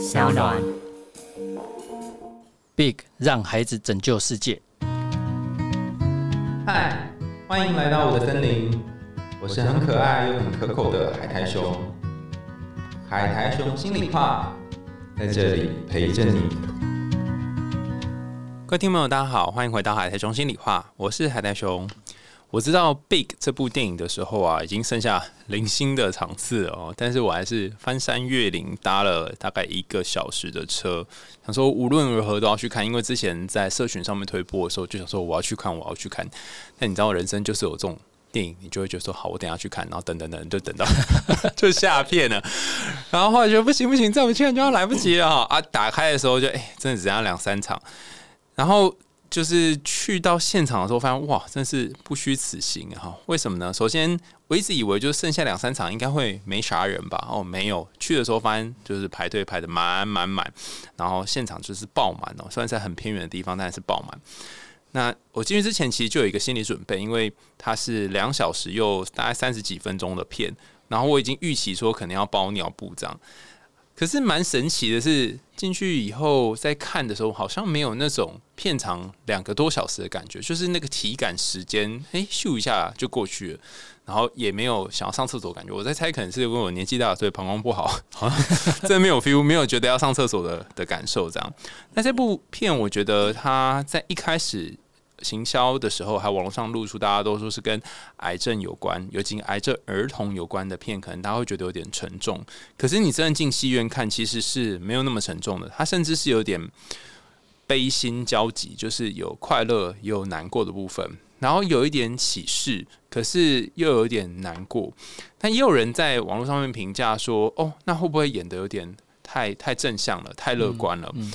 小暖。Big 让孩子拯救世界。嗨，欢迎来到我的森林，我是很可爱又很可口的海苔熊。海苔熊心里话，在这里陪着你。各位听众朋友，大家好，欢迎回到海苔熊心里话，我是海苔熊。我知道《Big》这部电影的时候啊，已经剩下零星的场次哦，但是我还是翻山越岭搭了大概一个小时的车，想说无论如何都要去看，因为之前在社群上面推播的时候，就想说我要去看，我要去看。但你知道，人生就是有这种电影，你就会觉得说好，我等下去看，然后等等等，就等到 就下片了，然后后来觉得不行不行，再不去看就要来不及了哈啊！打开的时候就哎、真的只剩下两三场，然后。就是去到现场的时候，发现哇，真是不虚此行啊哈！为什么呢？首先，我一直以为就剩下两三场应该会没啥人吧，哦，没有。去的时候发现就是排队排的满满满，然后现场就是爆满哦。虽然在很偏远的地方，但是爆满。那我进去之前其实就有一个心理准备，因为它是两小时又大概三十几分钟的片，然后我已经预期说可能要包尿布这样。可是蛮神奇的是，进去以后在看的时候，好像没有那种片长两个多小时的感觉，就是那个体感时间，哎、咻一下就过去了，然后也没有想要上厕所的感觉。我在猜，可能是因为我年纪大，所以膀胱不好，好 像真的没有 feel，没有觉得要上厕所的的感受。这样，那这部片我觉得它在一开始。行销的时候，还有网络上露出，大家都说是跟癌症有关，尤其癌症儿童有关的片，可能大家会觉得有点沉重。可是你真的进戏院看，其实是没有那么沉重的，它甚至是有点悲心交集，就是有快乐也有难过的部分，然后有一点启示，可是又有一点难过。但也有人在网络上面评价说：“哦，那会不会演的有点太太正向了，太乐观了？”嗯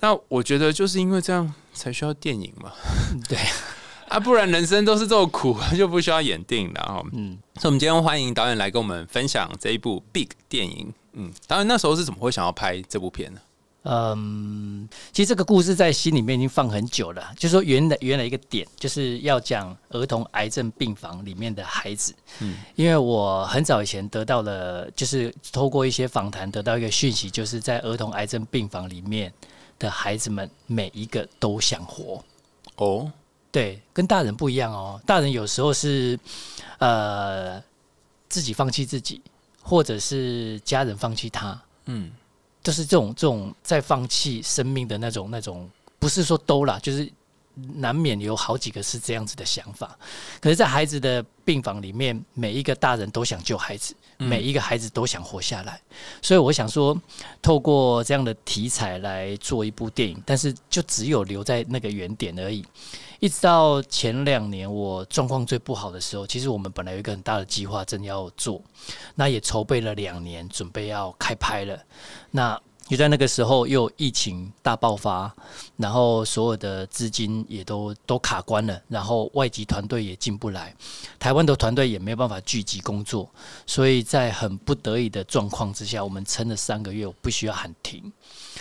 那我觉得就是因为这样才需要电影嘛。对 啊，不然人生都是这么苦，就不需要演电影了哈。嗯，所以，我们今天欢迎导演来跟我们分享这一部 Big 电影。嗯，导演那时候是怎么会想要拍这部片呢？嗯，其实这个故事在心里面已经放很久了。就是说，原来原来一个点就是要讲儿童癌症病房里面的孩子。嗯，因为我很早以前得到了，就是透过一些访谈得到一个讯息，就是在儿童癌症病房里面的孩子们每一个都想活。哦，对，跟大人不一样哦。大人有时候是呃自己放弃自己，或者是家人放弃他，嗯，就是这种这种在放弃生命的那种那种，不是说都啦，就是难免有好几个是这样子的想法。可是，在孩子的病房里面，每一个大人都想救孩子，嗯每一个孩子都想活下来。所以，我想说，透过这样的题材来做一部电影，但是就只有留在那个原点而已。一直到前两年我状况最不好的时候，其实我们本来有一个很大的计划正要做，那也筹备了两年，准备要开拍了。那就在那个时候，又疫情大爆发，然后所有的资金也都都卡关了，然后外籍团队也进不来，台湾的团队也没有办法聚集工作，所以在很不得已的状况之下，我们撑了三个月，我必须要喊停。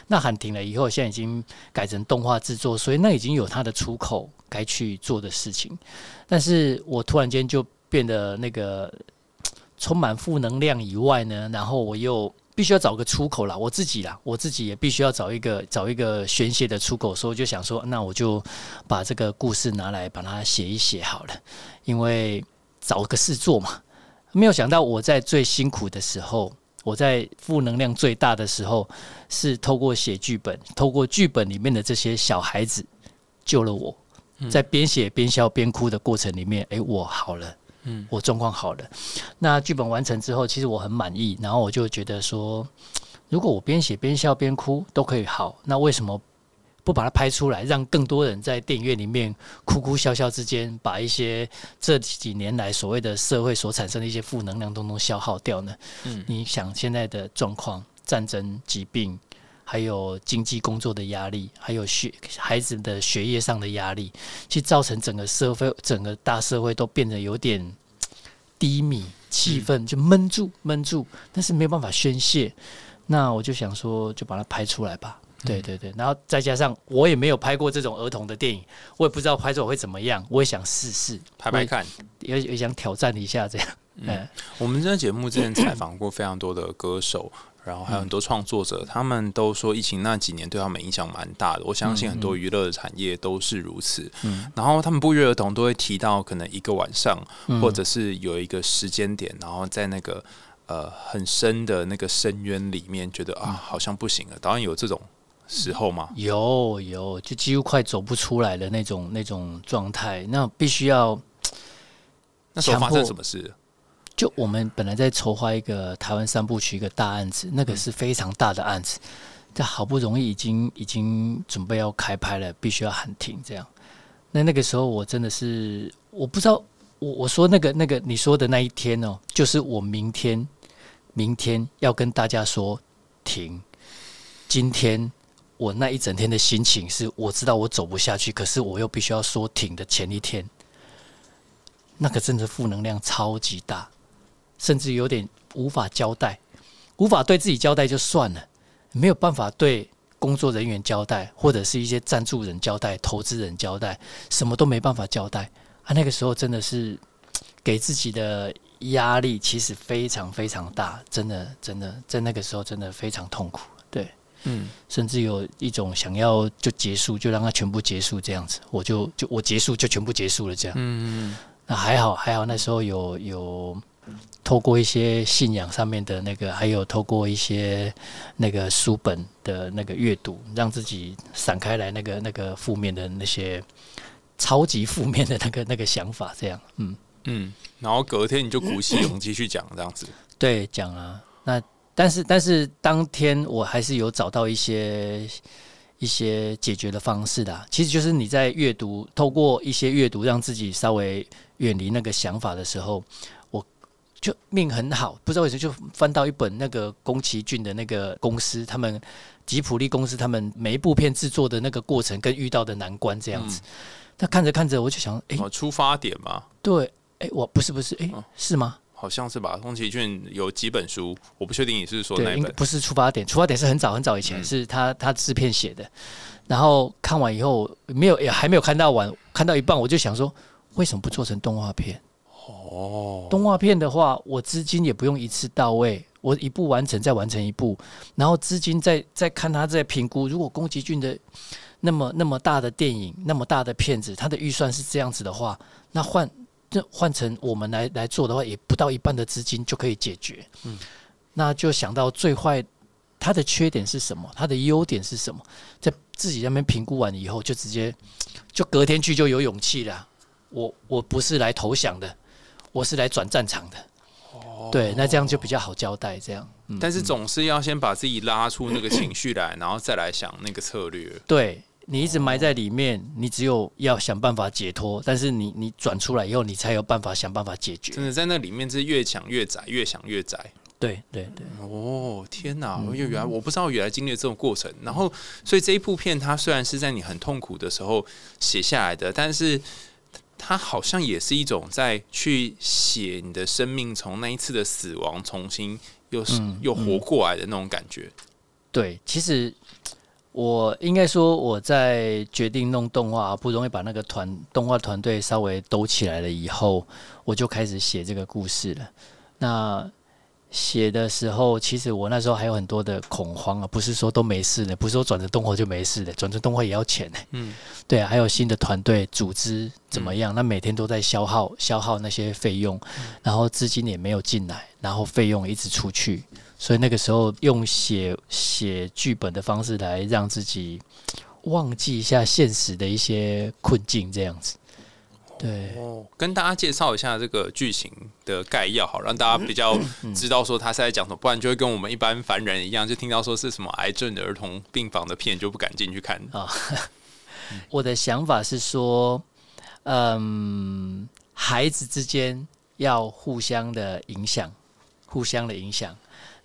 那喊停了以后，现在已经改成动画制作，所以那已经有它的出口该去做的事情。但是我突然间就变得那个充满负能量以外呢，然后我又必须要找个出口啦，我自己啦，我自己也必须要找一个找一个宣泄的出口，所以我就想说，那我就把这个故事拿来把它写一写好了，因为找个事做嘛。没有想到我在最辛苦的时候，我在负能量最大的时候，是透过写剧本，透过剧本里面的这些小孩子救了我。在边写边笑边哭的过程里面，诶，我好了，嗯我状况好了。那剧本完成之后，其实我很满意，然后我就觉得说，如果我边写边笑边哭都可以好，那为什么不把它拍出来，让更多人在电影院里面哭哭笑笑之间，把一些这几年来所谓的社会所产生的一些负能量通通消耗掉呢？嗯你想现在的状况，战争、疾病。还有经济工作的压力，还有学孩子的学业上的压力，其实造成整个社会、整个大社会都变得有点低迷，气氛就闷住、闷住，但是没有办法宣泄。那我就想说，就把它拍出来吧。对对对，然后再加上我也没有拍过这种儿童的电影，我也不知道拍出来会怎么样，我也想试试，拍拍看。也也想挑战一下这样。嗯，我们这个节目之前采访过非常多的歌手，然后还有很多创作者，他们都说疫情那几年对他们影响蛮大的。我相信很多娱乐产业都是如此。嗯，然后他们不约而同都会提到，可能一个晚上，或者是有一个时间点，然后在那个呃很深的那个深渊里面，觉得啊好像不行了。导演有这种时候吗？有有，就几乎快走不出来的那种那种状态，那必须要。那时候发生什么事？就我们本来在筹划一个台湾三部曲一个大案子，那个是非常大的案子，但好不容易已经已经准备要开拍了，必须要喊停这样。那那个时候我真的是我不知道，我我说那个那个你说的那一天哦，就是我明天明天要跟大家说停。今天我那一整天的心情是，我知道我走不下去，可是我又必须要说停的前一天，那个真的负能量超级大。甚至有点无法交代，无法对自己交代就算了，没有办法对工作人员交代，或者是一些赞助人交代、投资人交代，什么都没办法交代啊！那个时候真的是给自己的压力其实非常非常大，真的真的在那个时候真的非常痛苦，对，嗯，甚至有一种想要就结束，就让它全部结束这样子，我就就我结束就全部结束了这样，嗯嗯，那还好还好，那时候有有。透过一些信仰上面的那个，还有透过一些那个书本的那个阅读，让自己散开来那个那个负面的那些超级负面的那个那个想法，这样，嗯。嗯，然后隔天你就鼓起勇气去讲这样子，对，讲啊，那但是但是当天我还是有找到一些一些解决的方式的，其实就是你在阅读，透过一些阅读，让自己稍微远离那个想法的时候。就命很好，不知道为什么就翻到一本那个宫崎骏的那个公司，他们吉普力公司，他们每一部片制作的那个过程跟遇到的难关这样子。那看着看着，我就想，哎，出发点嘛？对，哎，我不是不是，哎，是吗？好像是吧。宫崎骏有几本书，我不确定你是说哪本。不是出发点，出发点是很早很早以前，是他他制片写的。然后看完以后，没有也还没有看到完，看到一半我就想说，为什么不做成动画片？哦，动画片的话，我资金也不用一次到位，我一步完成再完成一步，然后资金再再看他在评估。如果宫崎骏的那么那么大的电影，那么大的片子，他的预算是这样子的话，那换这换成我们来来做的话，也不到一半的资金就可以解决。嗯，那就想到最坏，他的缺点是什么？他的优点是什么？在自己那边评估完以后，就直接就隔天去就有勇气了。我我不是来投降的。我是来转战场的，哦对，那这样就比较好交代。这样，但是总是要先把自己拉出那个情绪来，然后再来想那个策略。对你一直埋在里面，你只有要想办法解脱，但是你你转出来以后，你才有办法想办法解决。真的在那里面是越想越窄，越想越窄。对对对。哦，天哪！因为原来我不知道原来经历了这种过程，然后所以这一部片它虽然是在你很痛苦的时候写下来的，但是。它好像也是一种在去写你的生命，从那一次的死亡重新又是又活过来的那种感觉。对，其实我应该说我在决定弄动画，不容易把那个团动画团队稍微兜起来了以后，我就开始写这个故事了。那写的时候，其实我那时候还有很多的恐慌啊，不是说都没事的，不是说转成动画就没事的，转成动画也要钱呢。嗯，对啊，还有新的团队组织怎么样？那每天都在消耗消耗那些费用，然后资金也没有进来，然后费用一直出去，所以那个时候用写写剧本的方式来让自己忘记一下现实的一些困境，这样子。对，跟大家介绍一下这个剧情的概要，好让大家比较知道说他是在讲什么，不然就会跟我们一般凡人一样，就听到说是什么癌症的儿童病房的片就不敢进去看啊。我的想法是说，嗯，孩子之间要互相的影响，互相的影响，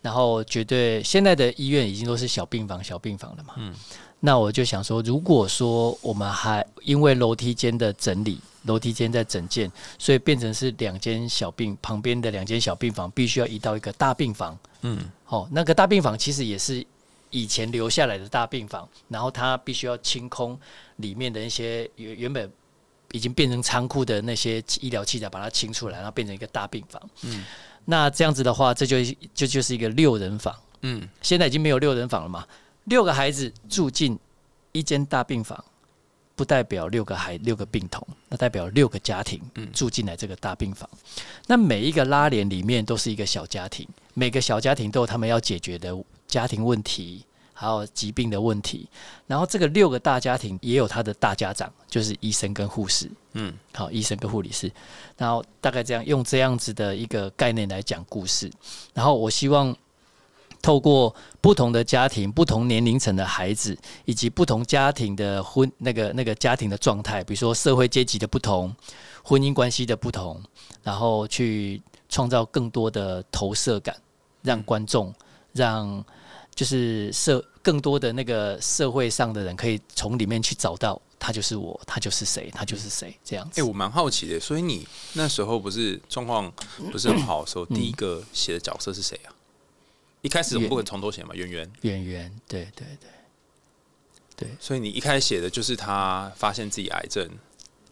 然后绝对现在的医院已经都是小病房、小病房了嘛。嗯，那我就想说，如果说我们还因为楼梯间的整理。楼梯间在整建，所以变成是两间小病旁边的两间小病房，必须要移到一个大病房。嗯，好，那个大病房其实也是以前留下来的大病房，然后它必须要清空里面的一些原原本已经变成仓库的那些医疗器材，把它清出来，然后变成一个大病房。嗯，那这样子的话，这就就就是一个六人房。嗯，现在已经没有六人房了嘛，六个孩子住进一间大病房，不代表六个孩六个病童，那代表六个家庭住进来这个大病房。那每一个拉帘里面都是一个小家庭，每个小家庭都有他们要解决的家庭问题。还有疾病的问题，然后这个六个大家庭也有他的大家长，就是医生跟护士，嗯，好，医生跟护理师，然后大概这样用这样子的一个概念来讲故事，然后我希望透过不同的家庭、不同年龄层的孩子，以及不同家庭的婚那个那个家庭的状态，比如说社会阶级的不同、婚姻关系的不同，然后去创造更多的投射感，让观众让。就是社更多的那个社会上的人，可以从里面去找到他就是我，他就是谁，他就是谁这样子。哎，我蛮好奇的，所以你那时候不是状况不是很好的时候，第一个写的角色是谁啊？一开始我们不可能从头写嘛，圆圆，圆圆，对对对对。所以你一开始写的就是他发现自己癌症。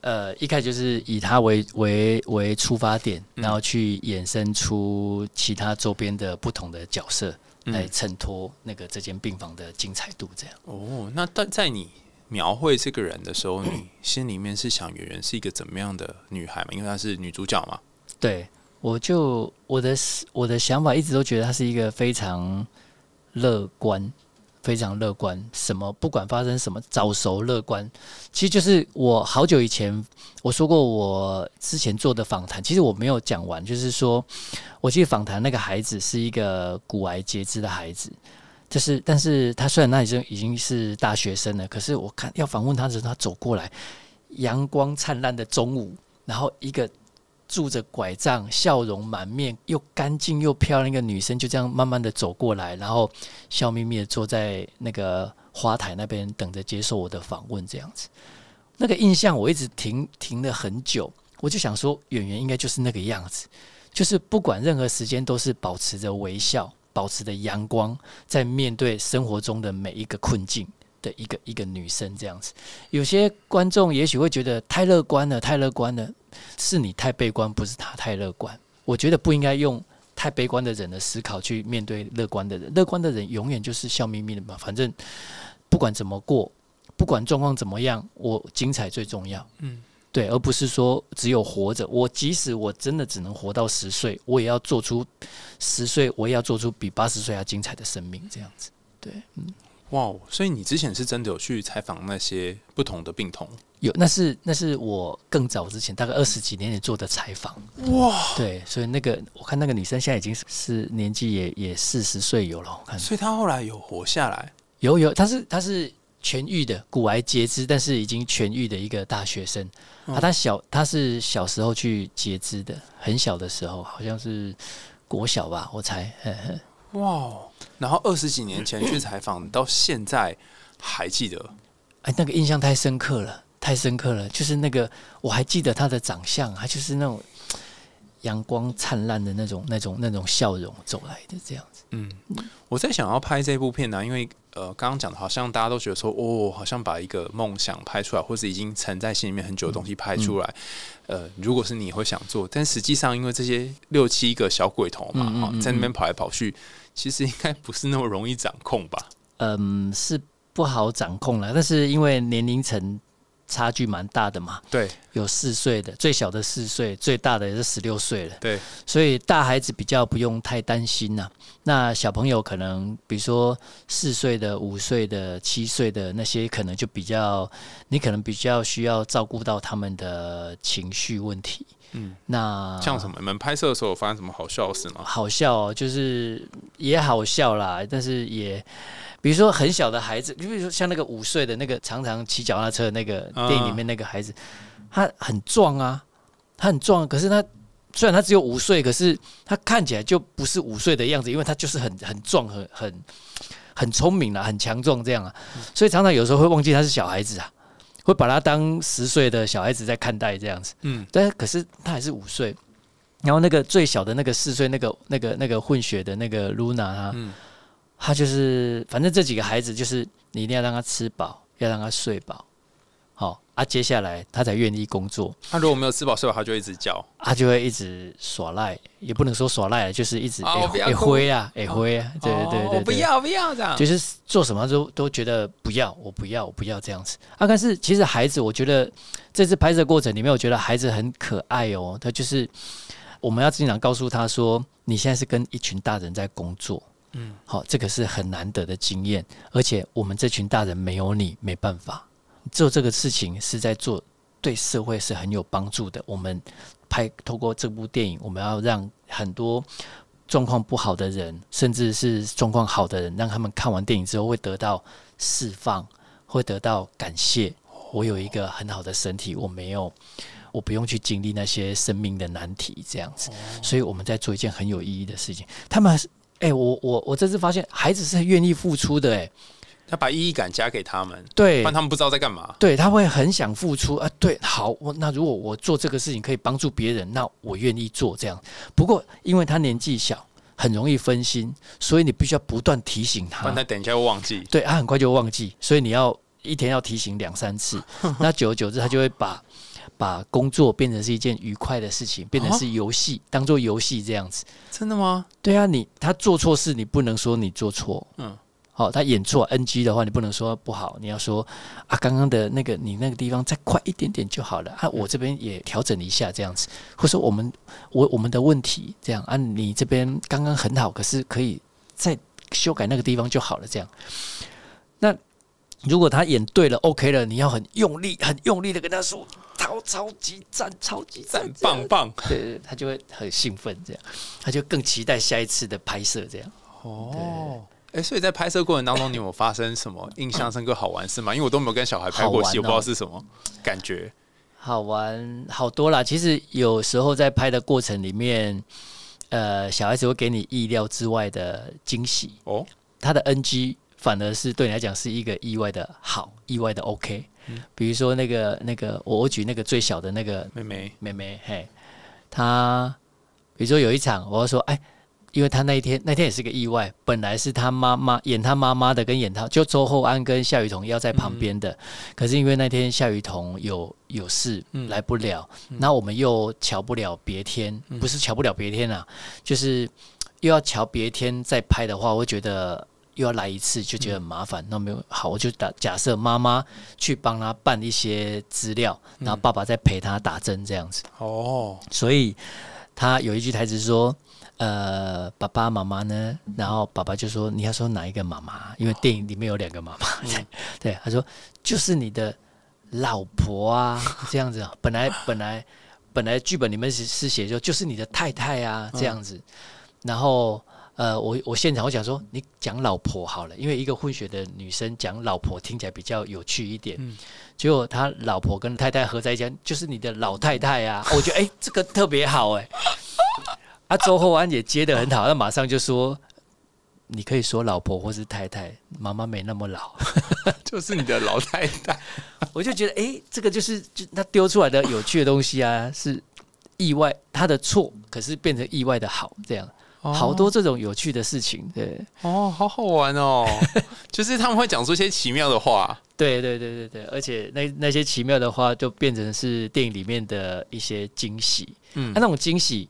呃，一开始就是以他为为为出发点，然后去衍生出其他周边的不同的角色。来衬托那个这间病房的精彩度，这样。哦，那但在你描绘这个人的时候，你心里面是想圆圆是一个怎么样的女孩嘛？因为她是女主角嘛。对，我就我的我的想法一直都觉得他是一个非常乐观。非常乐观，什么不管发生什么，早熟乐观，其实就是我好久以前我说过，我之前做的访谈，其实我没有讲完，就是说，我记得访谈那个孩子是一个骨癌截肢的孩子，就是，但是他虽然那已经已经是大学生了，可是我看要访问他的时候，他走过来，阳光灿烂的中午，然后一个。拄着拐杖、笑容满面、又干净又漂亮一个女生，就这样慢慢的走过来，然后笑眯眯的坐在那个花台那边，等着接受我的访问。这样子，那个印象我一直停停了很久。我就想说，演员应该就是那个样子，就是不管任何时间都是保持着微笑，保持着阳光，在面对生活中的每一个困境的一个一个女生。这样子，有些观众也许会觉得太乐观了，太乐观了。是你太悲观，不是他太乐观。我觉得不应该用太悲观的人的思考去面对乐观的人。乐观的人永远就是笑眯眯的嘛，反正不管怎么过，不管状况怎么样，我精彩最重要。嗯，对，而不是说只有活着。我即使我真的只能活到十岁，我也要做出十岁，我也要做出比八十岁还精彩的生命。这样子，对，嗯。哇，所以你之前是真的有去采访那些不同的病童？有，那是那是我更早之前，大概二十几年前做的采访。哇，对，所以那个我看那个女生现在已经是年纪也也四十岁有了，我看。所以她后来有活下来？有有，她是她是痊愈的骨癌截肢，但是已经痊愈的一个大学生。啊，她小她是小时候去截肢的，很小的时候，好像是国小吧，我猜。哇，然后二十几年前去采访，到现在还记得，哎，那个印象太深刻了，太深刻了。就是那个，我还记得他的长相，他就是那种阳光灿烂的那种、那种、那种笑容走来的这样子。嗯，我在想要拍这部片呢，因为呃，刚刚讲的好像大家都觉得说，哦，好像把一个梦想拍出来，或是已经沉在心里面很久的东西拍出来。呃，如果是你会想做，但实际上因为这些六七个小鬼头嘛，在那边跑来跑去。其实应该不是那么容易掌控吧？嗯，是不好掌控了。但是因为年龄层差距蛮大的嘛，对，有四岁的，最小的四岁，最大的也是十六岁了，对。所以大孩子比较不用太担心呐。那小朋友可能，比如说四岁的、五岁的、七岁的那些，可能就比较，你可能比较需要照顾到他们的情绪问题。嗯，那像什么？你们拍摄的时候发生什么好笑的事吗？好笑，哦就是也好笑啦，但是也，比如说很小的孩子，就比如说像那个五岁的那个常常骑脚踏车那个电影里面那个孩子，他很壮啊，他很壮，可是他虽然他只有五岁，可是他看起来就不是五岁的样子，因为他就是很很壮，很很很聪明啊，很强壮这样啊，所以常常有时候会忘记他是小孩子啊。会把他当十岁的小孩子在看待这样子，嗯，但可是他还是五岁，然后那个最小的那个四岁那个那个那个混血的那个 Luna 啊，他就是反正这几个孩子就是你一定要让他吃饱，要让他睡饱，好啊，接下来他才愿意工作。他如果没有吃饱睡饱，他就一直叫，他就会一直耍赖，也不能说耍赖，就是一直哎哭灰啊，哎灰啊，对对对对，不对要不要这样。就是做什么都都觉得不要，我不要，我不要这样子啊。但是其实孩子，我觉得这次拍摄过程里面，我觉得孩子很可爱哦。他就是我们要经常告诉他说，你现在是跟一群大人在工作，嗯，好，这个是很难得的经验，而且我们这群大人没有你没办法，做这个事情是在做对社会是很有帮助的。我们拍透过这部电影，我们要让很多状况不好的人，甚至是状况好的人，让他们看完电影之后会得到释放，会得到感谢。我有一个很好的身体，我没有，我不用去经历那些生命的难题，这样子。所以我们在做一件很有意义的事情。他们还是，哎、我我我这次发现，孩子是愿意付出的、哎，他把意义感加给他们，不对然他们不知道在干嘛。对，他会很想付出啊。对，好，我那如果我做这个事情可以帮助别人，那我愿意做这样。不过因为他年纪小，很容易分心，所以你必须要不断提醒他不然。他等一下会忘记。对，他很快就忘记，所以你要一天要提醒两三次。那久而久之，他就会把把工作变成是一件愉快的事情，变成是游戏，当做游戏这样子。真的吗？对啊，你他做错事，你不能说你做错，嗯嗯，好、他演错 NG 的话，你不能说不好，你要说啊，刚刚的那个你那个地方再快一点点就好了啊，我这边也调整一下这样子，或者说我们我我们的问题这样啊，你这边刚刚很好，可是可以再修改那个地方就好了，这样。那如果他演对了，OK 了，你要很用力、很用力的跟他说，超超级赞、超级赞棒棒对对，他就会很兴奋，这样，他就更期待下一次的拍摄，这样。哦。哎、所以在拍摄过程当中，你有发生什么印象深刻、好玩事吗？因为我都没有跟小孩拍过戏，哦我不知道是什么感觉。好玩好多啦。其实有时候在拍的过程里面，呃，小孩子会给你意料之外的惊喜，哦，他的 NG 反而是对你来讲是一个意外的好，意外的 OK。比如说那个那个，我我举那个最小的那个妹妹，妹妹，嘿，她比如说有一场，我要说，哎，因为他那一天那天也是个意外，本来是他妈妈演他妈妈的，跟演他就周厚安跟夏雨桐要在旁边的，可是因为那天夏雨桐有有事、嗯。来不了，那、我们又瞧不了别天，不是瞧不了别天啊，就是又要瞧别天再拍的话，我会觉得。又要来一次，就觉得很麻烦。那没有好，我就打假设妈妈去帮他办一些资料，然后爸爸再陪他打针这样子。哦，所以他有一句台词说：“呃，爸爸妈妈呢？”然后爸爸就说：“你要说哪一个妈妈？因为电影里面有两个妈妈。对对，他说就是你的老婆啊，这样子啊。本来本来本来剧本里面是是写说就是你的太太啊，这样子。然后呃，我我现场我想说，你讲老婆好了，因为一个混血的女生讲老婆听起来比较有趣一点。结果他老婆跟太太合在一起，就是你的老太太啊，我觉得哎、这个特别好哎、啊，周厚安也接的很好，他马上就说。你可以说老婆或是太太，妈妈没那么老，就是你的老太太。我就觉得，哎、这个就是就他丢出来的有趣的东西啊，是意外他的错，可是变成意外的好，这样、好多这种有趣的事情，对，哦，好好玩哦！就是他们会讲出一些奇妙的话。对对对对对，而且那那些奇妙的话，就变成是电影里面的一些惊喜。嗯那那种惊喜，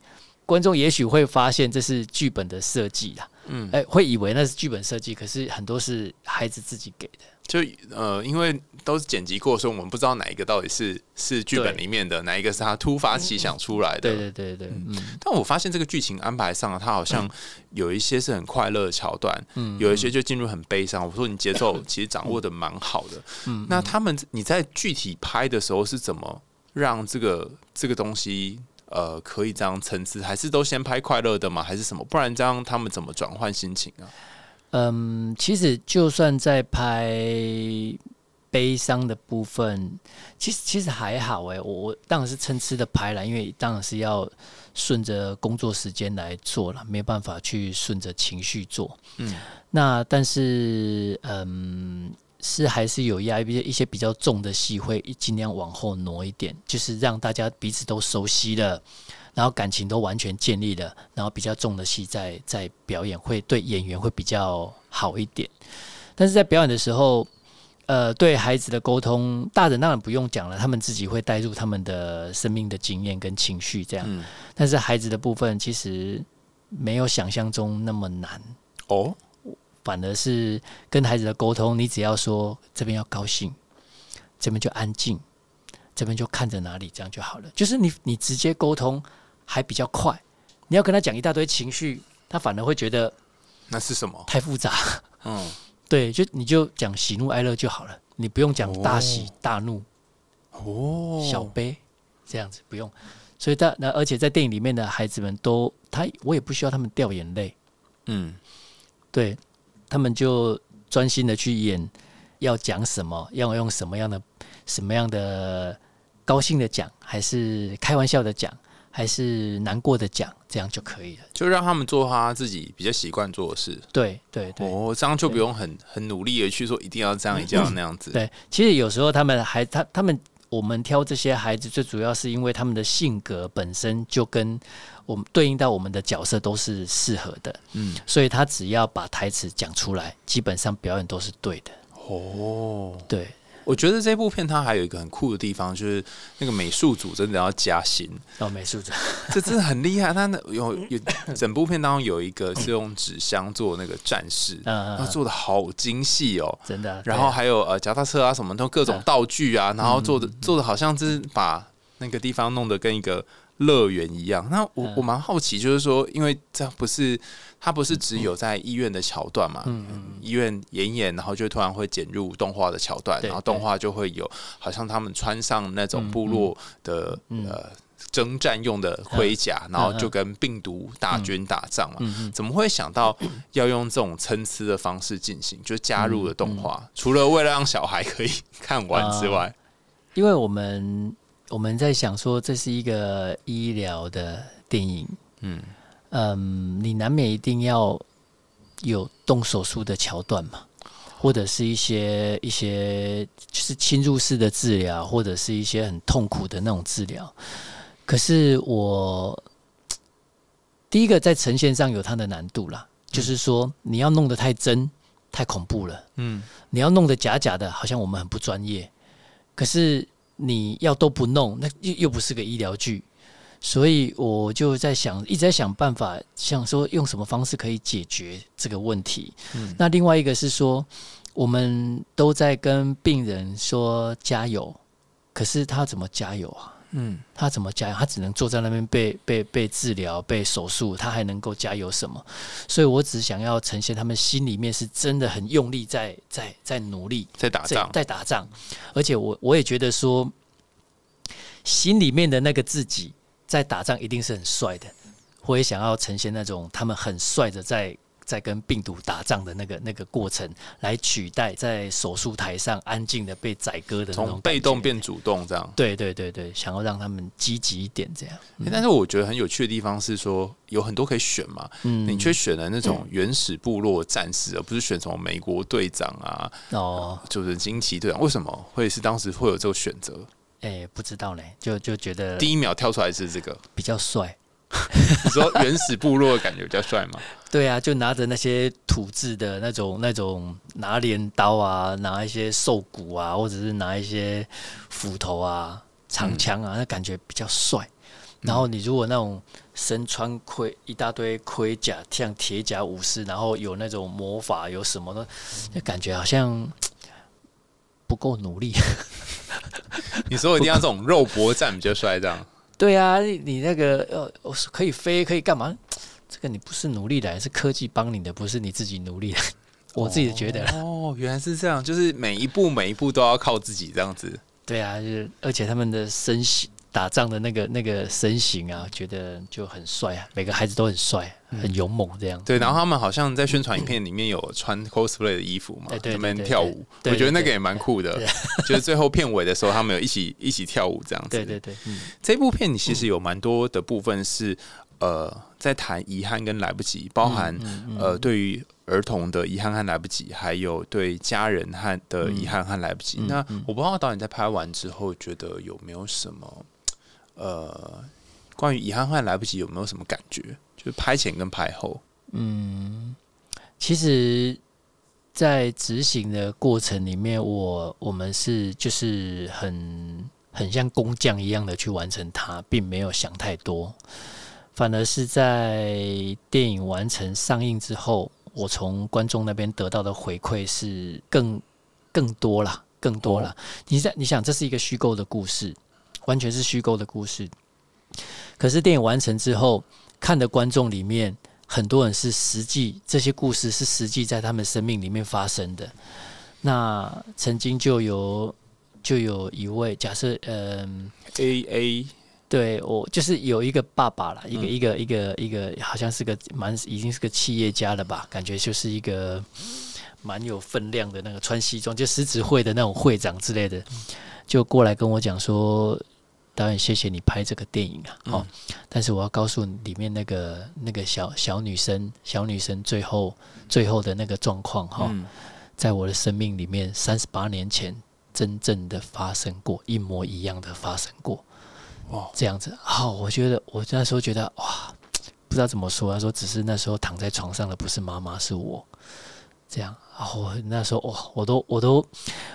观众也许会发现这是剧本的设计啦，嗯，哎、会以为那是剧本设计，可是很多是孩子自己给的。就呃，因为都是剪辑过，所以我们不知道哪一个到底是是剧本里面的，哪一个是他突发奇想出来的。对对对对，嗯但我发现这个剧情安排上啊，它好像有一些是很快乐的桥段，嗯有一些就进入很悲伤。我说你节奏其实掌握的蛮好的。嗯那他们你在具体拍的时候是怎么让这个这个东西呃可以这样层次？还是都先拍快乐的吗？还是什么？不然这样他们怎么转换心情啊？嗯，其实就算在拍悲伤的部分，其实其实还好哎、我我当然是参差的拍了，因为当然是要顺着工作时间来做了，没有办法去顺着情绪做。嗯，那但是嗯。是还是有压一些一些比较重的戏，会尽量往后挪一点，就是让大家彼此都熟悉了，然后感情都完全建立了，然后比较重的戏在在表演，会对演员会比较好一点。但是在表演的时候，呃，对孩子的沟通，大人当然不用讲了，他们自己会带入他们的生命的经验跟情绪这样。嗯，但是孩子的部分其实没有想象中那么难，哦，反而是跟孩子的沟通，你只要说这边要高兴，这边就安静，这边就看着哪里，这样就好了。就是你你直接沟通还比较快，你要跟他讲一大堆情绪，他反而会觉得那是什么？太复杂。嗯，对，就你就讲喜怒哀乐就好了，你不用讲大喜哦大怒、哦，小悲这样子，不用。所以大那而且在电影里面的孩子们都，他我也不需要他们掉眼泪，嗯，对他们就专心的去演，要讲什么，要用什么样的什么样的高兴的讲，还是开玩笑的讲，还是难过的讲，这样就可以了。就让他们做他自己比较习惯做的事。对对对。哦，这样就不用很很努力的去说一定要这样，一定要那样子。对，其实有时候他们还他他们我们挑这些孩子，最主要是因为他们的性格本身就跟我们对应到我们的角色都是适合的，嗯，所以他只要把台词讲出来，基本上表演都是对的。哦，对，我觉得这部片它还有一个很酷的地方，就是那个美术组真的要加薪，哦，美术组，这真的很厉害。它那有有整部片当中有一个是用纸箱做那个战士，嗯嗯它做的好精细哦。真的。然后还有呃脚踏车啊什么都各种道具啊，然后做的做的好像是把那个地方弄得跟一个乐园一样。那我嗯。我蛮好奇，就是说，因为这不是它不是只有在医院的桥段嘛，嗯嗯医院演演，然后就突然会剪入动画的桥段，然后动画就会有好像他们穿上那种部落的嗯。呃征战用的盔甲，然后就跟病毒大军打仗嘛。怎么会想到要用这种参差的方式进行？就加入了动画，嗯除了为了让小孩可以看完之外，因为我们我们在想说这是一个医疗的电影，嗯。嗯，你难免一定要有动手术的桥段嘛，或者是一些一些就是侵入式的治疗，或者是一些很痛苦的那种治疗。可是我第一个在呈现上有它的难度啦，就是说你要弄得太真、太恐怖了，嗯。你要弄得假假的，好像我们很不专业。可是你要都不弄，那又又不是个医疗剧，所以我就在想，一直在想办法，想说用什么方式可以解决这个问题。嗯那另外一个是说，我们都在跟病人说加油，可是他怎么加油啊？嗯他怎么加油？他只能坐在那边被被被治疗、被手术，他还能够加油什么？所以我只想要呈现他们心里面是真的很用力在在在努力，在在打仗，在打仗，而且我我也觉得说，心里面的那个自己在打仗一定是很帅的，我也想要呈现那种他们很帅的在在跟病毒打仗的那个那个过程，来取代在手术台上安静的被宰割的那种从被动。变主动这样。对对对对，想要让他们积极一点，这样。欸但是我觉得很有趣的地方是说，有很多可以选嘛，嗯你却选了那种原始部落战士，而不是选什么美国队长啊，哦，就是惊奇队长。为什么会是当时会有这个选择？哎、不知道呢，就就觉得第一秒跳出来是这个，比较帅。你说原始部落的感觉比较帅吗？对啊，就拿着那些土制的那种那种拿镰刀啊，拿一些兽骨啊，或者是拿一些斧头啊、长枪啊，那感觉比较帅。然后你如果那种身穿盔一大堆盔甲，像铁甲武士，然后有那种魔法，有什么的，那感觉好像 不够努力。你说一定要这种肉搏战比较帅，这样对啊，你你那个呃，可以飞，可以干嘛？这个你不是努力来，是科技帮你的，不是你自己努力的。我自己觉得，哦，原来是这样，就是每一步每一步都要靠自己这样子。对啊，就是而且他们的身形，打仗的那个那个身形啊，觉得就很帅啊，每个孩子都很帅，很勇猛这样。对，然后他们好像在宣传影片里面有穿 cosplay 的衣服嘛，他们跳舞，我觉得那个也蛮酷的。就是最后片尾的时候，他们有一起一起跳舞这样子。对对对，嗯这部片你其实有蛮多的部分是呃在谈遗憾跟来不及，包含、嗯嗯呃对于儿童的遗憾和来不及，还有对家人和的遗憾和来不及。嗯那嗯我不知道导演在拍完之后，觉得有没有什么呃关于遗憾和来不及有没有什么感觉？就是拍前跟拍后，嗯，其实在执行的过程里面，我我们是就是很很像工匠一样的去完成它，并没有想太多，反而是在电影完成上映之后，我从观众那边得到的回馈是更更多了，更多了。你在你想，这是一个虚构的故事，完全是虚构的故事。可是电影完成之后，看的观众里面。很多人是实际这些故事是实际在他们生命里面发生的。那曾经就有就有一位假设，嗯，A A，对我就是有一个爸爸啦，一个一个一个一个，好像是个蛮已经是个企业家了吧？感觉就是一个蛮有分量的那个穿西装，就狮子会的那种会长之类的，就过来跟我讲说。导演，谢谢你拍这个电影啊！哦，但是我要告诉你，里面那个那个小小女生，小女生最后最后的那个状况哈，在我的生命里面，三十八年前真正的发生过，一模一样的发生过。哦，这样子，好，我觉得我那时候觉得哇，不知道怎么说。他说，只是那时候躺在床上的不是妈妈，是我。这样，我那时候哇，我都我都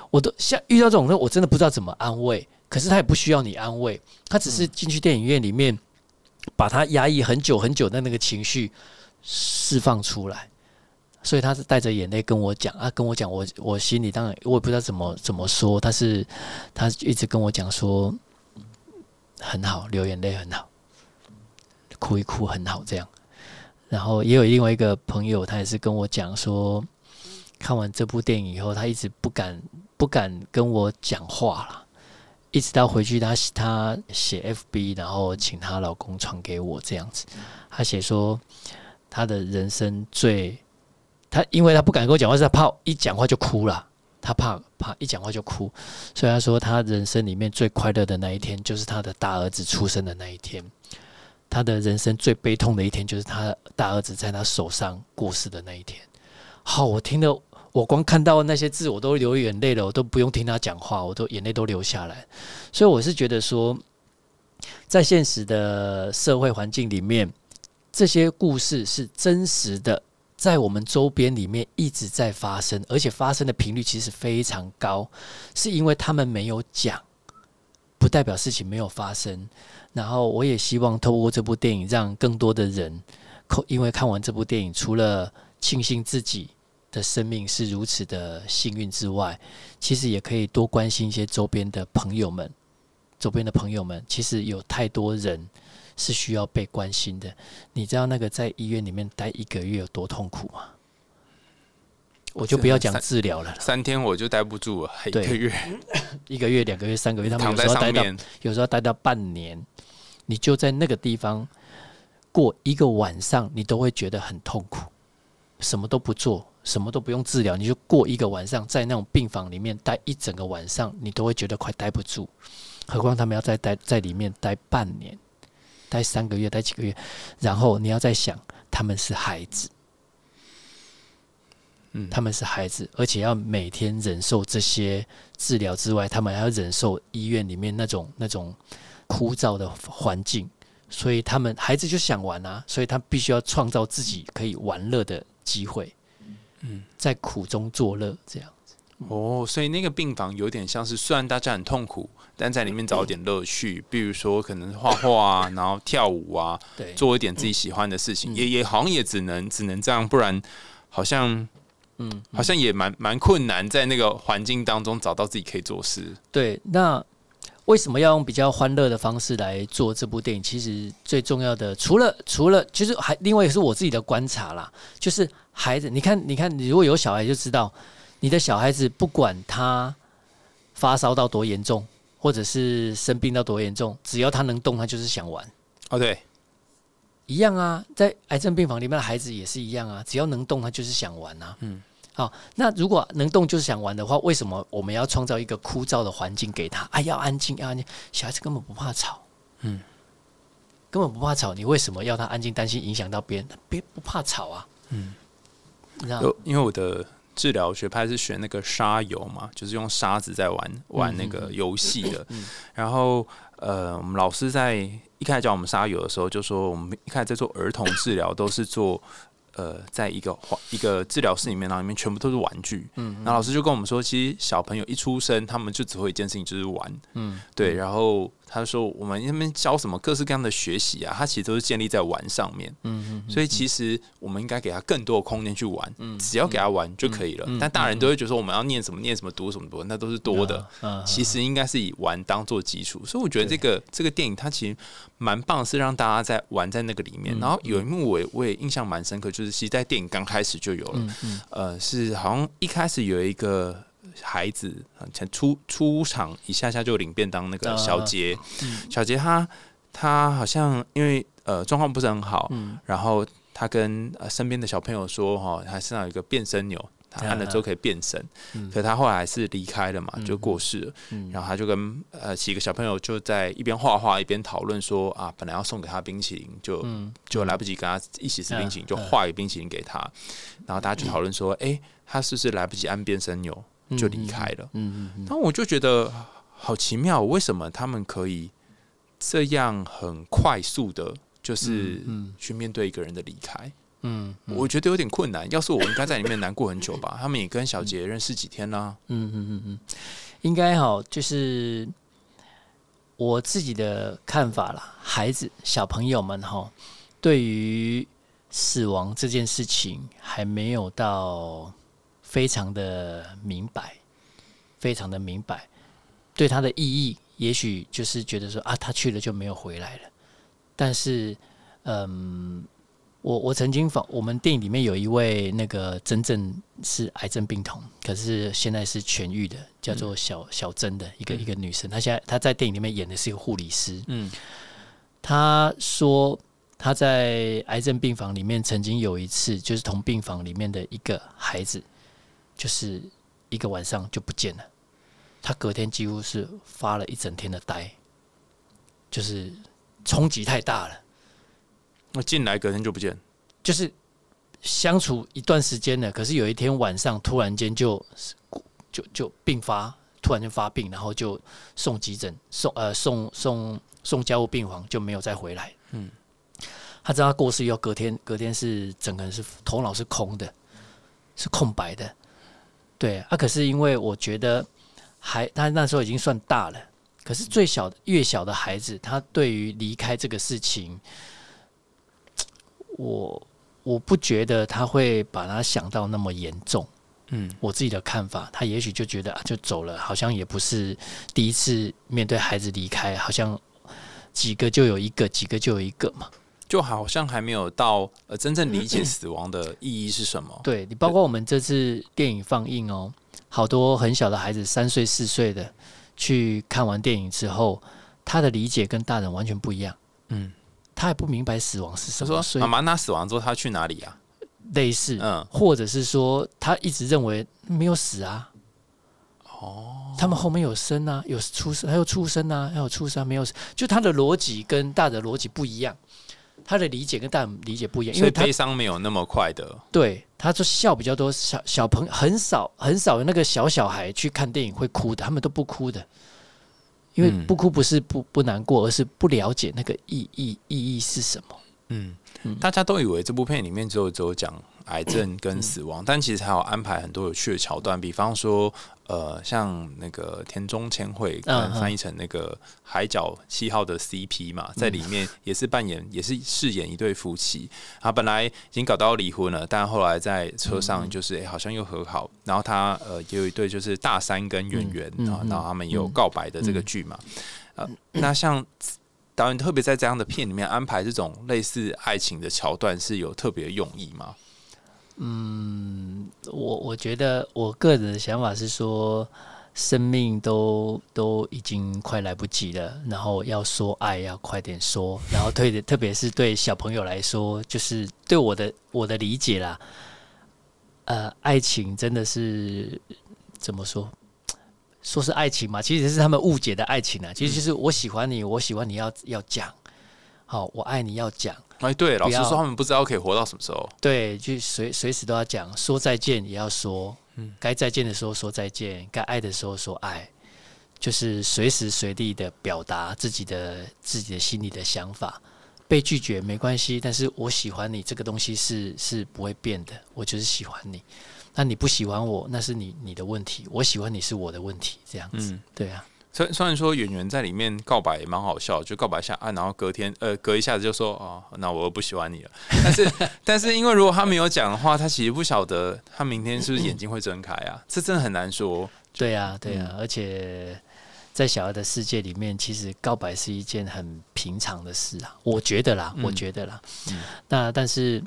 我都像遇到这种，我真的不知道怎么安慰。可是他也不需要你安慰，他只是进去电影院里面，把他压抑很久很久的那个情绪释放出来，所以他是带着眼泪跟我讲啊，跟我讲，我我心里当然我也不知道怎么怎么说，但是他一直跟我讲说很好，流眼泪很好，哭一哭很好这样。然后也有另外一个朋友，他也是跟我讲说，看完这部电影以后，他一直不敢不敢跟我讲话了。一直到回去，他他写 FB，然后请她老公传给我这样子。他写说，他的人生最，他因为他不敢跟我讲话，是他怕一讲话就哭了，他怕怕一讲话就哭，所以他说他人生里面最快乐的那一天，就是他的大儿子出生的那一天。他的人生最悲痛的一天，就是他大儿子在他手上过世的那一天。好，我听了。我光看到那些字，我都流眼泪了。我都不用听他讲话，我都眼泪都流下来。所以我是觉得说，在现实的社会环境里面，这些故事是真实的，在我们周边里面一直在发生，而且发生的频率其实非常高。是因为他们没有讲，不代表事情没有发生。然后我也希望透过这部电影，让更多的人，因为看完这部电影，除了庆幸自己。的生命是如此的幸运之外，其实也可以多关心一些周边的朋友们。周边的朋友们，其实有太多人是需要被关心的。你知道那个在医院里面待一个月有多痛苦吗？我就不要讲治疗了，三天我就待不住了，一个月、一个月、两个月、三个月，他们有时候待到有时候待到半年，你就在那个地方过一个晚上，你都会觉得很痛苦，什么都不做。什么都不用治疗，你就过一个晚上，在那种病房里面待一整个晚上，你都会觉得快待不住。何况他们要再待在里面待半年、待三个月、待几个月，然后你要再想，他们是孩子，嗯，他们是孩子，而且要每天忍受这些治疗之外，他们还要忍受医院里面那种那种枯燥的环境，所以他们孩子就想玩啊，所以他必须要创造自己可以玩乐的机会。嗯，在苦中作乐这样子。哦，所以那个病房有点像是，虽然大家很痛苦，但在里面找点乐趣，比如说可能画画啊，然后跳舞啊，对，做一点自己喜欢的事情，也也好像也只能只能这样，不然好像嗯，好像也蛮蛮困难，在那个环境当中找到自己可以做事。对，那。为什么要用比较欢乐的方式来做这部电影？其实最重要的，除了除了，其实还另外也是我自己的观察啦。就是孩子，你看，你看，你如果有小孩就知道，你的小孩子不管他发烧到多严重，或者是生病到多严重，只要他能动，他就是想玩。哦，对，一样啊，在癌症病房里面的孩子也是一样啊，只要能动，他就是想玩啊。嗯。好，那如果能动就是想玩的话，为什么我们要创造一个枯燥的环境给他？哎，要安静，要安静。小孩子根本不怕吵，嗯，根本不怕吵。你为什么要他安静？担心影响到别人？别不怕吵啊，嗯。你知道，因为我的治疗学派是选那个沙游嘛，就是用沙子在玩玩那个游戏的。然后，呃，我们老师在一开始教我们沙游的时候，就说我们一开始在做儿童治疗，都是做。呃，在一个一个治疗室里面，然后里面全部都是玩具。嗯，然后老师就跟我们说，其实小朋友一出生，他们就只会一件事情，就是玩。嗯，对。然后他说，我们那边教什么各式各样的学习啊，他其实都是建立在玩上面。嗯嗯。所以其实我们应该给他更多的空间去玩。嗯。只要给他玩就可以了。但大人都会觉得说，我们要念什么念什么，读什么读，那都是多的。嗯。其实应该是以玩当做基础。所以我觉得这个这个电影它其实蛮棒，是让大家在玩在那个里面。然后有一幕我我也印象蛮深刻，就是其实在电影刚开始就有了，呃，是好像一开始有一个孩子才出出场一下下就领便当，那个小杰，小杰他他好像因为呃状况不是很好，然后他跟呃身边的小朋友说哈，他身上有一个变身钮。他按了之后可以变身，可他后来还是离开了嘛，就过世了。然后他就跟呃几个小朋友就在一边画画一边讨论说啊，本来要送给他冰淇淋，就就来不及跟他一起吃冰淇淋，就画一个冰淇淋给他。然后大家就讨论说，哎，他是不是来不及按变身钮就离开了？嗯嗯。然后我就觉得好奇妙，为什么他们可以这样很快速的，就是去面对一个人的离开？嗯，我觉得有点困难。要是我应该在里面难过很久吧。他们也跟小杰认识几天啦。嗯嗯嗯嗯，应该好，就是我自己的看法啦。孩子、小朋友们哈，对于死亡这件事情还没有到非常的明白，非常的明白，对他的意义，也许就是觉得说啊，他去了就没有回来了。但是，嗯。我我曾经访我们电影里面有一位那个真正是癌症病童，可是现在是痊愈的，叫做小小珍的一个一个女生。她现在她在电影里面演的是一个护理师。嗯，她说她在癌症病房里面曾经有一次，就是同病房里面的一个孩子，就是一个晚上就不见了。他隔天几乎是发了一整天的呆，就是冲击太大了。那进来隔天就不见，就是相处一段时间了，可是有一天晚上突然间就就就病发，突然间发病，然后就送急诊，送呃送送送家务病房，就没有再回来。嗯，他知道他过世以后，隔天隔天是整个人是头脑是空的，是空白的。对啊，可是因为我觉得还他那时候已经算大了，可是最小越小的孩子，他对于离开这个事情。我我不觉得他会把他想到那么严重，嗯，我自己的看法，他也许就觉得啊，就走了，好像也不是第一次面对孩子离开，好像几个就有一个，几个就有一个嘛，就好像还没有到呃真正理解死亡的意义是什么。对你，包括我们这次电影放映哦，好多很小的孩子，三岁四岁的去看完电影之后，他的理解跟大人完全不一样，嗯。他也不明白死亡是什么。他说：“妈妈，那死亡之后他去哪里啊？”类似，嗯，或者是说他一直认为没有死啊。哦，他们后面有生啊，有出生，还有出生啊，还有出生，没有死。就他的逻辑跟大的逻辑不一样，他的理解跟大人理解不一样，因为悲伤没有那么快的。对，他就笑比较多，小小朋友很少很少有那个小小孩去看电影会哭的，他们都不哭的。因为不哭不是不不难过，而是不了解那个意义意义是什么。嗯嗯，大家都以为这部片里面只有只有讲。癌症跟死亡，但其实还有安排很多有趣的桥段，比方说，呃，像那个田中千惠，翻译成那个海角七号的 CP 嘛，在里面也是扮演，也是饰演一对夫妻。他本来已经搞到离婚了，但后来在车上就是哎，好像又和好。然后他呃，也有一对就是大三跟圆圆啊，然后他们有告白的这个剧嘛。呃，那像导演特别在这样的片里面安排这种类似爱情的桥段，是有特别用意吗？嗯，我我觉得我个人的想法是说，生命都都已经快来不及了，然后要说爱要快点说，然后对的，特别是对小朋友来说，就是对我的我的理解啦，呃，爱情真的是怎么说？说是爱情嘛，其实是他们误解的爱情啊，其实就是我喜欢你，我喜欢你要要讲，好，我爱你要讲。哎，对，老师说他们不知道可以活到什么时候。对，就随随时都要讲，说再见也要说，嗯，该再见的时候说再见，该爱的时候说爱，就是随时随地的表达自己的自己的心里的想法。被拒绝没关系，但是我喜欢你这个东西是是不会变的，我就是喜欢你。那你不喜欢我，那是你你的问题；我喜欢你是我的问题，这样子。对啊。虽虽然说演员在里面告白也蛮好笑，就告白一下啊，然后隔天呃隔一下子就说哦，那我不喜欢你了。但是但是因为如果他没有讲的话，他其实不晓得他明天是不是眼睛会睁开啊，这真的很难说。对呀对呀，而且在小孩的世界里面，其实告白是一件很平常的事啊，我觉得啦，我觉得啦。那但是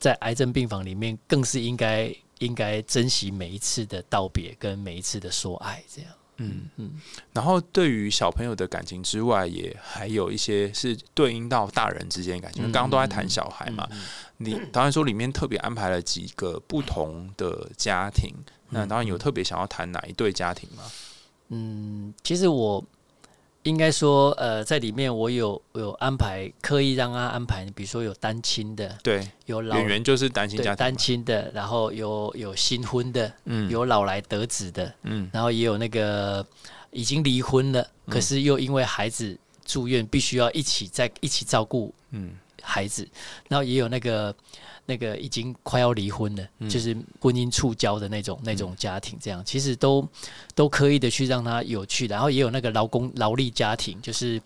在癌症病房里面，更是应该应该珍惜每一次的道别跟每一次的说爱，这样。嗯嗯，然后对于小朋友的感情之外，也还有一些是对应到大人之间的感情。刚刚都在谈小孩嘛，你导演说里面特别安排了几个不同的家庭，那导演有特别想要谈哪一对家庭吗？嗯，其实我。应该说，呃，在里面我有有安排，刻意让他安排，比如说有单亲的，对，有演员就是单亲家庭，单亲的，然后有有新婚的，嗯，有老来得子的，嗯，然后也有那个已经离婚了，可是又因为孩子住院，必须要一起在一起照顾，嗯，孩子，然后也有那个。那个已经快要离婚了，就是婚姻触礁的那种那种家庭，这样其实都都刻意的去让他有趣，然后也有那个劳工劳力家庭，就是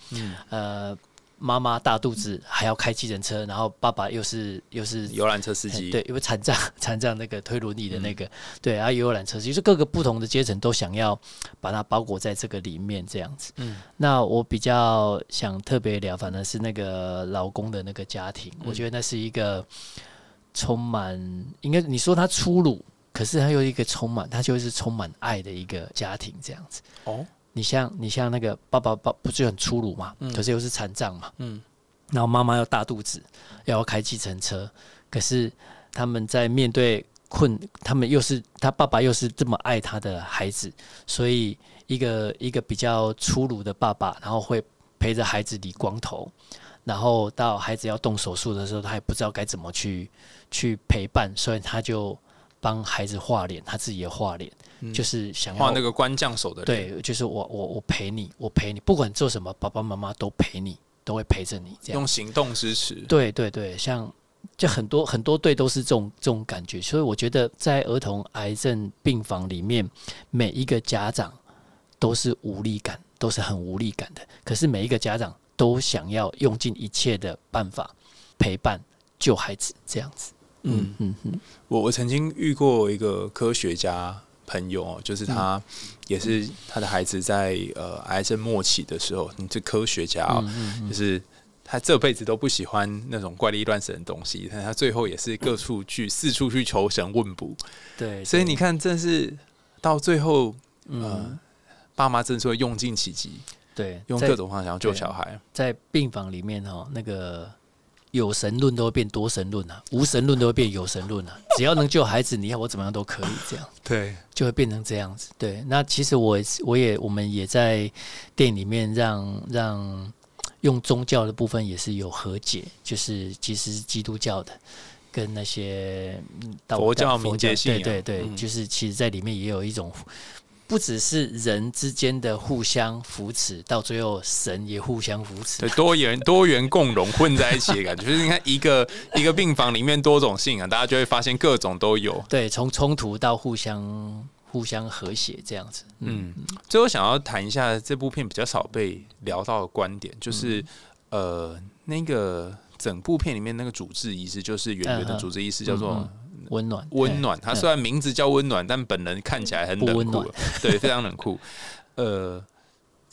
呃。妈妈大肚子还要开计程车，然后爸爸又是又是游览车司机，对，因为残障 残障那个推轮椅的那个，对，然后游览车，其实各个不同的阶层都想要把它包裹在这个里面这样子。嗯，那我比较想特别聊，反正是那个老公的那个家庭，我觉得那是一个充满，应该你说他粗鲁，可是他又一个充满，他就是充满爱的一个家庭这样子。哦。你像你像那个爸爸爸不是很粗鲁嘛，可是又是残障嘛，嗯，然后妈妈又大肚子，要开计程车，可是他们在面对困，他们又是他爸爸又是这么爱他的孩子，所以一个一个比较粗鲁的爸爸，然后会陪着孩子理光头，然后到孩子要动手术的时候，他也不知道该怎么去去陪伴，所以他就帮孩子画脸，他自己也画脸。就是想画那个官将手的，对，就是我我我陪你，我陪你，不管做什么，爸爸妈妈都陪你，都会陪着你，这样用行动支持。对对对，像就很多很多对都是这种这种感觉，所以我觉得在儿童癌症病房里面，每一个家长都是无力感，都是很无力感的。可是每一个家长都想要用尽一切的办法陪伴救孩子，这样子。嗯嗯嗯，我我曾经遇过一个科学家。朋友，就是他，也是他的孩子在呃癌症末期的时候，你这科学家啊，就是他这辈子都不喜欢那种怪力乱神的东西，但他最后也是各处去四处去求神问卜。对，所以你看，真是到最后，嗯，爸妈真是会用尽奇迹，对，用各种方法想要救小孩，在病房里面哦，那个。有神论都会变多神论啊，无神论都会变有神论啊。只要能救孩子，你要我怎么样都可以，这样对，就会变成这样子。对，那其实我我也我们也在电影里面让让用宗教的部分也是有和解，就是其实基督教的跟那些佛教民间信仰，对对对，就是其实在里面也有一种。不只是人之间的互相扶持，到最后神也互相扶持，对多元 多元共荣混在一起的感觉。就是你看一个一个病房里面多种性啊，大家就会发现各种都有。对，从冲突到互相互相和谐这样子。嗯，最后想要谈一下这部片比较少被聊到的观点，就是呃，那个整部片里面那个主治医师，就是圆圆的主治医师，叫做。温暖，温暖。他虽然名字叫温暖，但本人看起来很冷酷，对，非常冷酷。呃，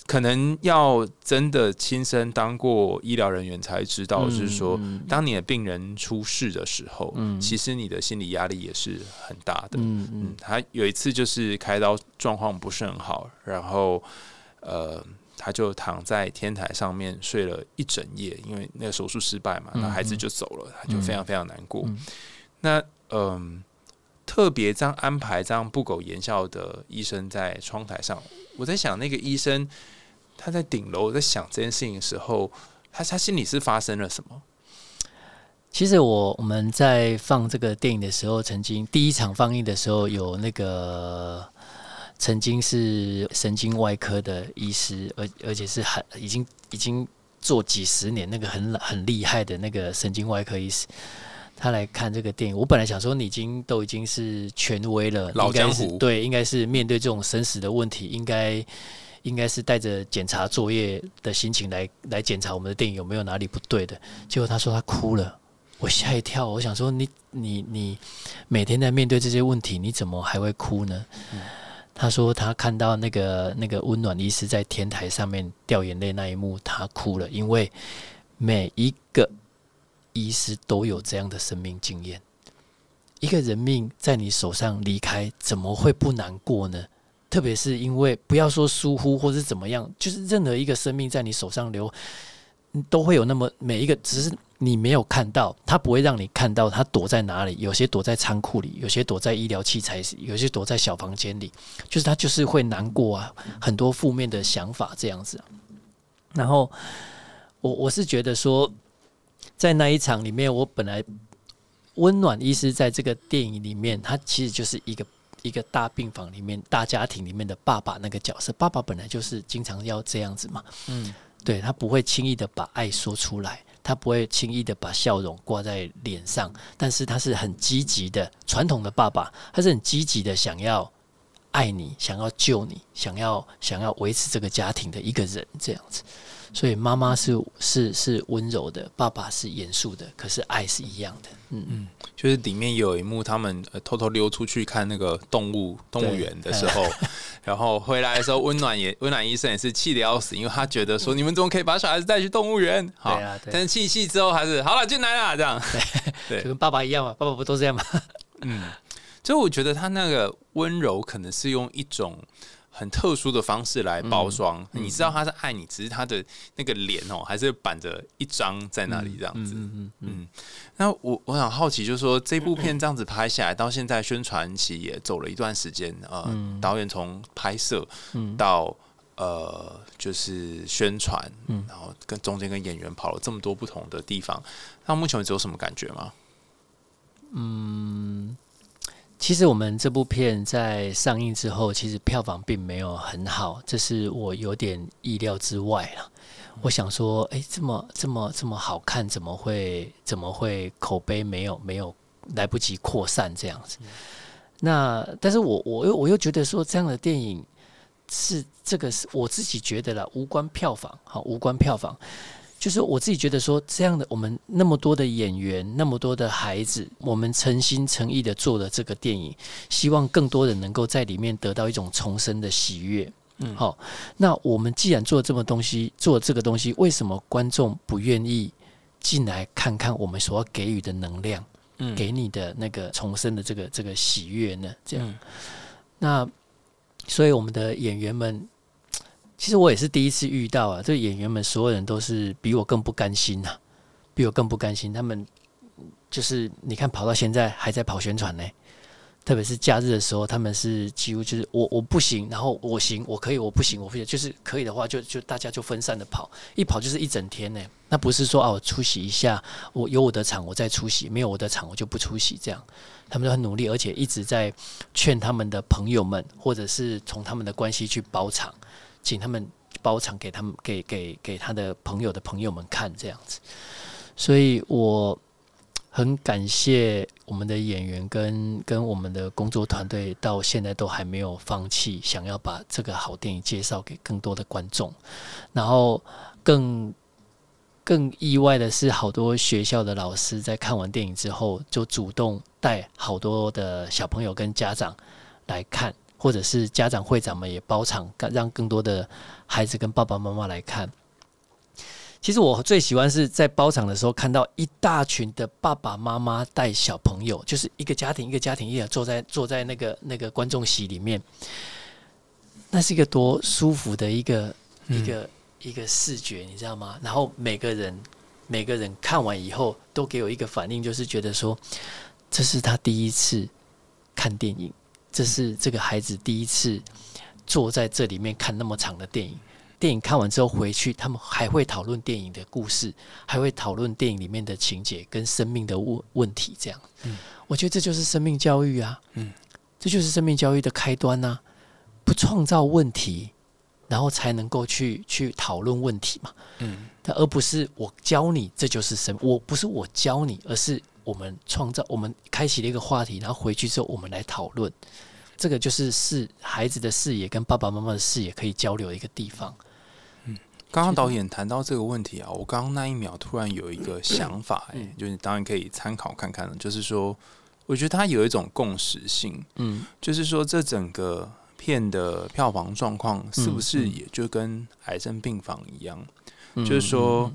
可能要真的亲身当过医疗人员才知道，就是说，当你的病人出事的时候，其实你的心理压力也是很大的。嗯嗯，他有一次就是开刀状况不是很好，然后呃，他就躺在天台上面睡了一整夜，因为那个手术失败嘛，那孩子就走了，他就非常非常难过。那嗯，特别这样安排这样不苟言笑的医生在窗台上，我在想那个医生他在顶楼在想这件事情的时候，他他心里是发生了什么？其实我我们在放这个电影的时候，曾经第一场放映的时候，有那个曾经是神经外科的医师，而而且是很已经已经做几十年那个很很厉害的那个神经外科医师，他来看这个电影。我本来想说你已经都已经是权威了，老江湖对，应该是面对这种生死的问题，应该应该是带着检查作业的心情来来检查我们的电影有没有哪里不对的。结果他说他哭了，我吓一跳，我想说你你你每天在面对这些问题，你怎么还会哭呢？他说他看到那个那个温暖医师在天台上面掉眼泪那一幕，他哭了，因为每一个医师都有这样的生命经验。一个人命在你手上离开，怎么会不难过呢？特别是因为不要说疏忽或是怎么样，就是任何一个生命在你手上流，嗯都会有那么每一个，只是你没有看到，他不会让你看到他躲在哪里。有些躲在仓库里，有些躲在医疗器材，有些躲在小房间里，就是他就是会难过啊，很多负面的想法这样子、然后我我是觉得说，在那一场里面，我本来温暖医师在这个电影里面，他其实就是一个一个大病房里面大家庭里面的爸爸那个角色。爸爸本来就是经常要这样子嘛，嗯，对他不会轻易的把爱说出来，他不会轻易的把笑容挂在脸上，但是他是很积极的，传统的爸爸，他是很积极的想要爱你，想要救你，想要想要维持这个家庭的一个人这样子。所以妈妈是是是温柔的，爸爸是严肃的，可是爱是一样的。嗯嗯，就是里面有一幕，他们、呃、偷偷溜出去看那个动物动物园的时候，然后回来的时候，温暖也温暖医生也是气得要死，因为他觉得说你们怎么可以把小孩子带去动物园？好，但是气一气之后还是好了，进来了，这样。对 就跟爸爸一样嘛，爸爸不都这样吗？嗯，就我觉得他那个温柔可能是用一种很特殊的方式来包装，嗯你知道他是爱你，只是他的那个脸哦，还是板着一张在那里这样子。嗯嗯嗯，嗯，那我我想好奇，就是说这部片这样子拍下来，到现在宣传期也走了一段时间，呃，嗯。导演从拍摄嗯。到呃就是宣传，嗯。然后跟中间跟演员跑了这么多不同的地方，那目前为止有什么感觉吗？其实我们这部片在上映之后，其实票房并没有很好，这是我有点意料之外了。我想说，哎，这么这么这么好看，怎么会怎么会口碑没有没有来不及扩散这样子？那但是我我又我又觉得说，这样的电影是这个是我自己觉得啦，无关票房，好无关票房。就是我自己觉得说，这样的我们那么多的演员，那么多的孩子，我们诚心诚意的做了这个电影，希望更多人能够在里面得到一种重生的喜悦。嗯好，那我们既然做这么东西，做这个东西，为什么观众不愿意进来看看我们所要给予的能量，嗯给你的那个重生的这个这个喜悦呢？这样，嗯那所以我们的演员们，其实我也是第一次遇到啊，这演员们所有人都是比我更不甘心呐、比我更不甘心。他们就是你看跑到现在还在跑宣传呢，特别是假日的时候，他们是几乎就是我我不行，然后我行，我可以，我不行，我不行，就是可以的话就就大家就分散的跑，一跑就是一整天呢。那不是说啊，出席一下，我有我的场我再出席，没有我的场我就不出席这样。他们都很努力，而且一直在劝他们的朋友们，或者是从他们的关系去包场，请他们包场给他们给给给他的朋友的朋友们看这样子。所以我很感谢我们的演员跟跟我们的工作团队，到现在都还没有放弃，想要把这个好电影介绍给更多的观众。然后更更意外的是，好多学校的老师在看完电影之后，就主动带好多的小朋友跟家长来看，或者是家长会长们也包场，让更多的孩子跟爸爸妈妈来看。其实我最喜欢是在包场的时候看到一大群的爸爸妈妈带小朋友，就是一个家庭一个家庭一起坐在坐在那个那个观众席里面，那是一个多舒服的一个、一个一个视觉，你知道吗？然后每个人每个人看完以后都给我一个反应，就是觉得说这是他第一次看电影，这是这个孩子第一次坐在这里面看那么长的电影。电影看完之后回去，他们还会讨论电影的故事，还会讨论电影里面的情节跟生命的问问题。这样，嗯我觉得这就是生命教育啊，嗯，这就是生命教育的开端呐、不创造问题，然后才能够去去讨论问题嘛。嗯但而不是我教你，这就是生。我不是我教你，而是我们创造，我们开启了一个话题，然后回去之后我们来讨论。这个就是视孩子的视野跟爸爸妈妈的视野可以交流的一个地方。嗯刚刚导演谈到这个问题啊，我刚刚那一秒突然有一个想法、哎、嗯就是当然可以参考看看了，就是说，我觉得它有一种共识性，嗯就是说这整个片的票房状况是不是嗯也就跟癌症病房一样？嗯就是说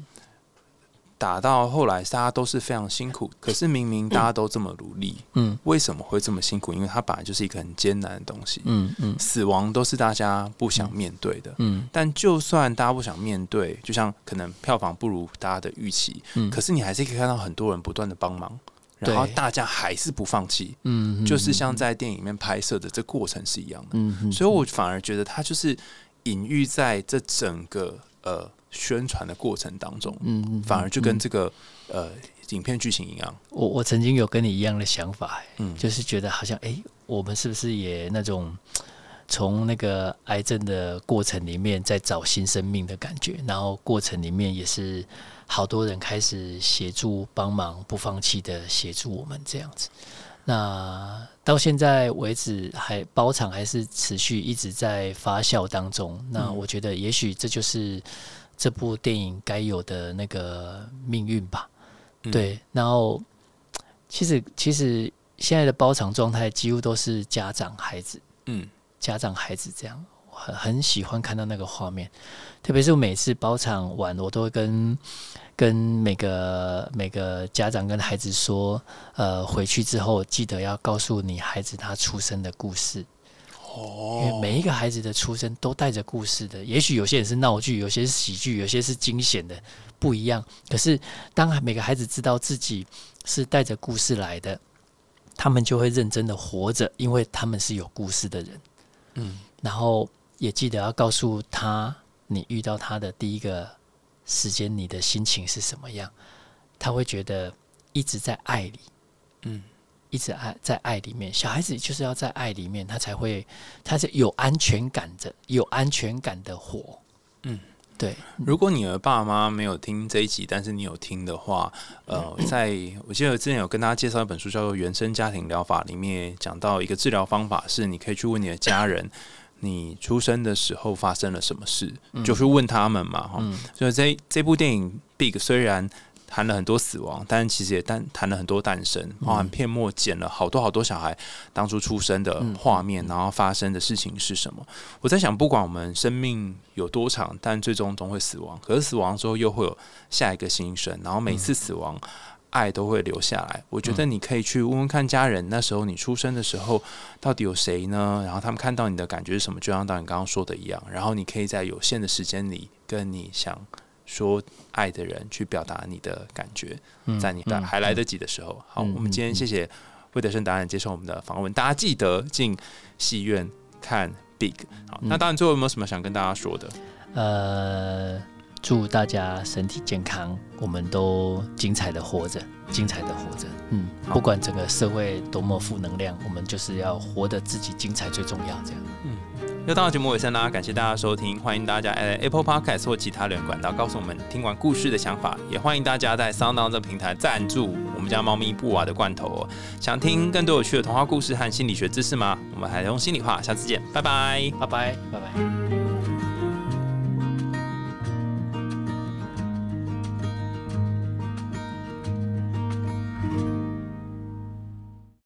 打到后来，大家都是非常辛苦，可是明明大家都这么努力，嗯为什么会这么辛苦？因为它本来就是一个很艰难的东西，嗯嗯。死亡都是大家不想面对的。嗯但就算大家不想面对，就像可能票房不如大家的预期，嗯，可是你还是可以看到很多人不断的帮忙，然后大家还是不放弃，嗯就是像在电影里面拍摄的这过程是一样的。嗯嗯，所以我反而觉得它就是隐喻在这整个呃宣传的过程当中，嗯嗯反而就跟嗯这个呃影片剧情一样。我我曾经有跟你一样的想法、哎嗯，就是觉得好像哎、诶我们是不是也那种 从那个癌症的过程里面在找新生命的感觉，然后过程里面也是好多人开始协助帮忙，不放弃的协助我们这样子。那到现在为止，还包场还是持续一直在发酵当中。那嗯我觉得，也许这就是这部电影该有的那个命运吧。嗯，对，然后其实其实现在的包场状态几乎都是家长孩子，嗯。家长孩子这样，我很很喜欢看到那个画面，特别是我每次包场完，我都会跟跟每个每个家长跟孩子说，呃，回去之后记得要告诉你孩子他出生的故事，因为哦，每一个孩子的出生都带着故事的，也许有些人是闹剧，有些是喜剧，有些是惊险的，不一样。可是当每个孩子知道自己是带着故事来的，他们就会认真的活着，因为他们是有故事的人。嗯然后也记得要告诉他，你遇到他的第一个时间，你的心情是什么样，他会觉得一直在爱里。嗯一直爱在爱里面，小孩子就是要在爱里面，他才会，他是有安全感的，有安全感的活。嗯，对，如果你的爸妈没有听这一集，但是你有听的话，呃，在我记得之前有跟大家介绍一本书，叫做《原生家庭疗法》，里面讲到一个治疗方法是，你可以去问你的家人，你出生的时候发生了什么事，就去问他们嘛，哈、嗯。所以这这部电影《Big》虽然谈了很多死亡，但其实也谈谈了很多诞生，包含片末剪了好多好多小孩当初出生的画面，然后发生的事情是什么。我在想，不管我们生命有多长，但最终总会死亡。可是死亡之后又会有下一个新生，然后每次死亡。爱都会留下来。我觉得你可以去问问看家人，那时候你出生的时候到底有谁呢？然后他们看到你的感觉是什么？就像导演刚刚说的一样，然后你可以在有限的时间里，跟你想说爱的人去表达你的感觉，嗯在你的嗯还来得及的时候。好，嗯我们今天谢谢魏德胜导演接受我们的访问，大家记得进戏院看 Big。好，那当然最后有没有什么想跟大家说的？呃，祝大家身体健康，我们都精彩的活着，精彩的活着。嗯，不管整个社会多么负能量，我们就是要活得自己精彩最重要。这样，又到节目尾声啦，感谢大家收听，欢迎大家在 Apple Podcast 或其他人管道告诉我们听完故事的想法，也欢迎大家在 Sound On 这平台赞助我们家猫咪布娃的罐头。想听更多有趣的童话故事和心理学知识吗？我们还用心里话，下次见，拜拜。拜拜，拜拜。